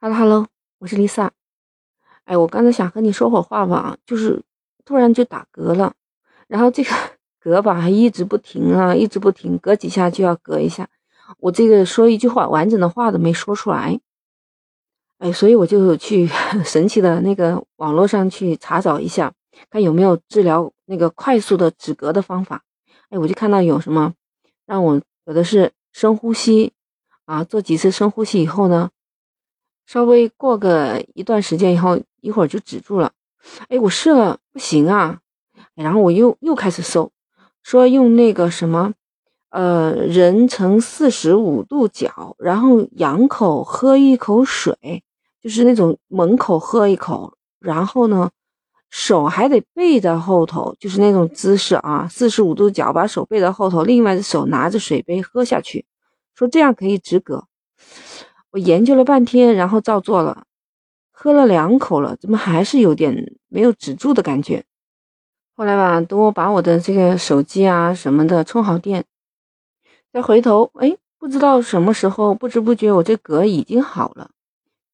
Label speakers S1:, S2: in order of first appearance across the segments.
S1: Hello，Hello，我是 Lisa。哎，我刚才想和你说会话吧，就是突然就打嗝了，然后这个 嗝吧还一直不停啊，一直不停，隔几下就要嗝一下。我这个说一句话完整的话都没说出来，哎，所以我就去 神奇的那个网络上去查找一下，看有没有治疗那个快速的止嗝的方法。哎，我就看到有什么，让我有的是深呼吸啊，做几次深呼吸以后呢。稍微过个一段时间以后，一会儿就止住了。哎，我试了不行啊，然后我又又开始搜，说用那个什么，呃，人呈四十五度角，然后仰口喝一口水，就是那种猛口喝一口，然后呢，手还得背在后头，就是那种姿势啊，四十五度角，把手背在后头，另外的手拿着水杯喝下去，说这样可以止嗝。我研究了半天，然后照做了，喝了两口了，怎么还是有点没有止住的感觉？后来吧，等我把我的这个手机啊什么的充好电，再回头，哎，不知道什么时候，不知不觉我这嗝已经好了，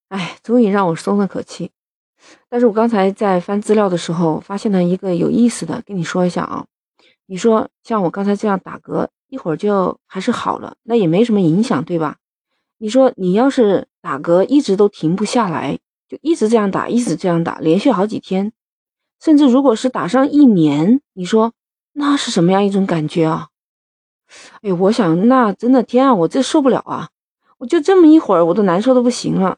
S1: 哎，终于让我松了口气。但是我刚才在翻资料的时候，发现了一个有意思的，跟你说一下啊。你说像我刚才这样打嗝，一会儿就还是好了，那也没什么影响，对吧？你说你要是打嗝一直都停不下来，就一直这样打，一直这样打，连续好几天，甚至如果是打上一年，你说那是什么样一种感觉啊？哎，我想那真的天啊，我这受不了啊！我就这么一会儿，我都难受的不行了。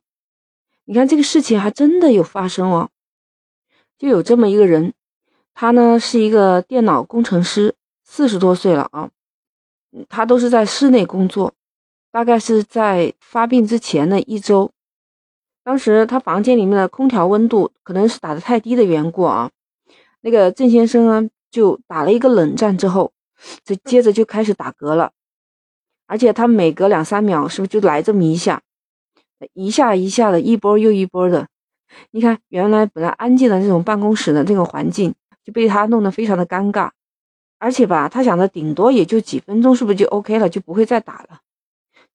S1: 你看这个事情还真的有发生哦，就有这么一个人，他呢是一个电脑工程师，四十多岁了啊，他都是在室内工作。大概是在发病之前的一周，当时他房间里面的空调温度可能是打的太低的缘故啊。那个郑先生呢，就打了一个冷战之后，这接着就开始打嗝了，而且他每隔两三秒是不是就来这么一下，一下一下的，一波又一波的。你看，原来本来安静的这种办公室的这种环境，就被他弄得非常的尴尬。而且吧，他想着顶多也就几分钟，是不是就 OK 了，就不会再打了。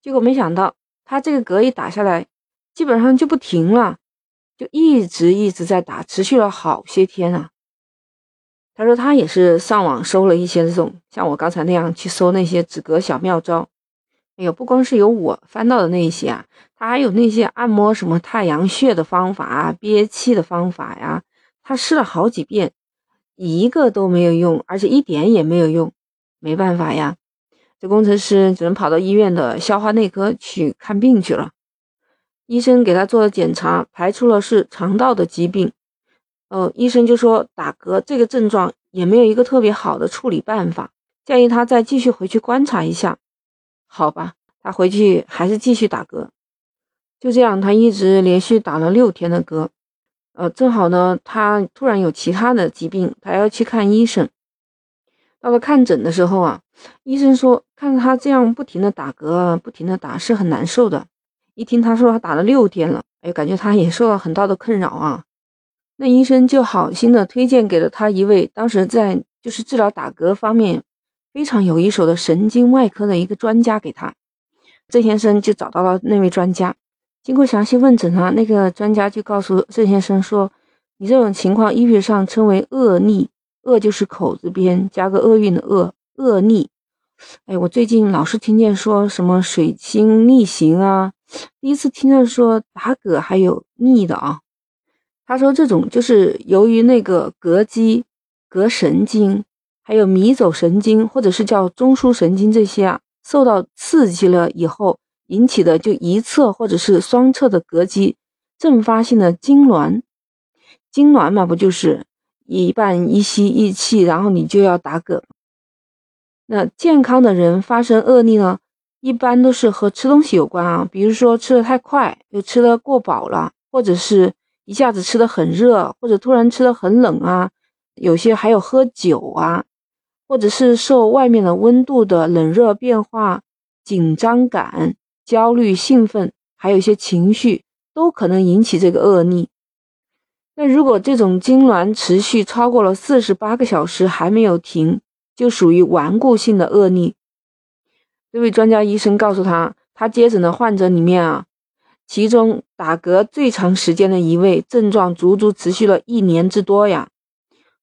S1: 结果没想到，他这个嗝一打下来，基本上就不停了，就一直一直在打，持续了好些天啊。他说他也是上网搜了一些这种像我刚才那样去搜那些止嗝小妙招。哎呦，不光是有我翻到的那些啊，他还有那些按摩什么太阳穴的方法啊，憋气的方法呀，他试了好几遍，一个都没有用，而且一点也没有用，没办法呀。这工程师只能跑到医院的消化内科去看病去了。医生给他做了检查，排除了是肠道的疾病。呃，医生就说打嗝这个症状也没有一个特别好的处理办法，建议他再继续回去观察一下。好吧，他回去还是继续打嗝。就这样，他一直连续打了六天的嗝。呃，正好呢，他突然有其他的疾病，他要去看医生。到了看诊的时候啊，医生说看他这样不停的打嗝，不停的打是很难受的。一听他说他打了六天了，哎，感觉他也受到很大的困扰啊。那医生就好心的推荐给了他一位当时在就是治疗打嗝方面非常有一手的神经外科的一个专家给他。郑先生就找到了那位专家，经过详细问诊啊，那个专家就告诉郑先生说，你这种情况医学上称为恶逆。恶就是口字边加个厄运的厄，恶逆。哎，我最近老是听见说什么水星逆行啊，第一次听到说打嗝还有逆的啊。他说这种就是由于那个膈肌、膈神经，还有迷走神经或者是叫中枢神经这些啊，受到刺激了以后引起的，就一侧或者是双侧的膈肌阵发性的痉挛。痉挛嘛，不就是？一半一吸一气，然后你就要打嗝。那健康的人发生恶逆呢，一般都是和吃东西有关啊，比如说吃的太快，又吃的过饱了，或者是一下子吃的很热，或者突然吃的很冷啊。有些还有喝酒啊，或者是受外面的温度的冷热变化、紧张感、焦虑、兴奋，还有一些情绪，都可能引起这个恶逆。那如果这种痉挛持续超过了四十八个小时还没有停，就属于顽固性的恶逆。这位专家医生告诉他，他接诊的患者里面啊，其中打嗝最长时间的一位，症状足足持续了一年之多呀。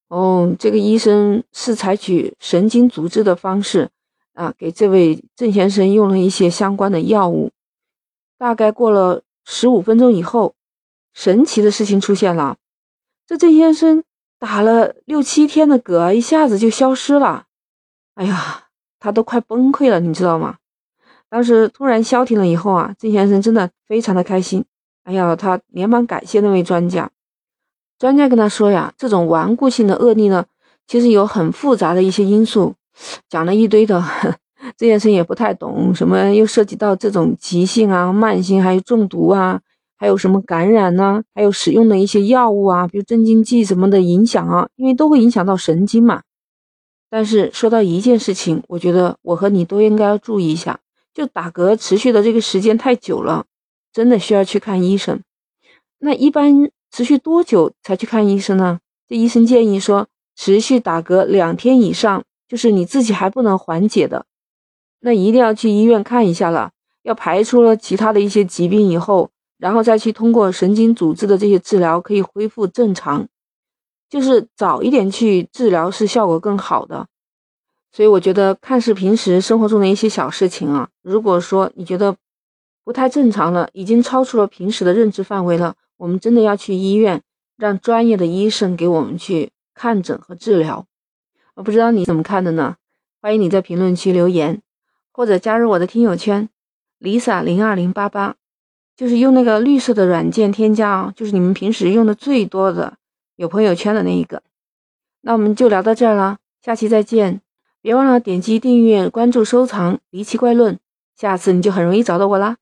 S1: 哦，这个医生是采取神经阻滞的方式啊，给这位郑先生用了一些相关的药物。大概过了十五分钟以后，神奇的事情出现了，这郑先生打了六七天的嗝，一下子就消失了。哎呀，他都快崩溃了，你知道吗？当时突然消停了以后啊，郑先生真的非常的开心。哎呀，他连忙感谢那位专家。专家跟他说呀，这种顽固性的恶逆呢，其实有很复杂的一些因素，讲了一堆的。郑先生也不太懂，什么又涉及到这种急性啊、慢性，还有中毒啊，还有什么感染呢？还有使用的一些药物啊，比如镇静剂什么的影响啊，因为都会影响到神经嘛。但是说到一件事情，我觉得我和你都应该要注意一下。就打嗝持续的这个时间太久了，真的需要去看医生。那一般持续多久才去看医生呢？这医生建议说，持续打嗝两天以上，就是你自己还不能缓解的，那一定要去医院看一下了。要排除了其他的一些疾病以后，然后再去通过神经组织的这些治疗，可以恢复正常。就是早一点去治疗是效果更好的。所以我觉得，看似平时生活中的一些小事情啊，如果说你觉得不太正常了，已经超出了平时的认知范围了，我们真的要去医院，让专业的医生给我们去看诊和治疗。我不知道你怎么看的呢？欢迎你在评论区留言，或者加入我的听友圈，Lisa 零二零八八，就是用那个绿色的软件添加啊，就是你们平时用的最多的有朋友圈的那一个。那我们就聊到这儿了，下期再见。别忘了点击订阅、关注、收藏《离奇怪论》，下次你就很容易找到我啦。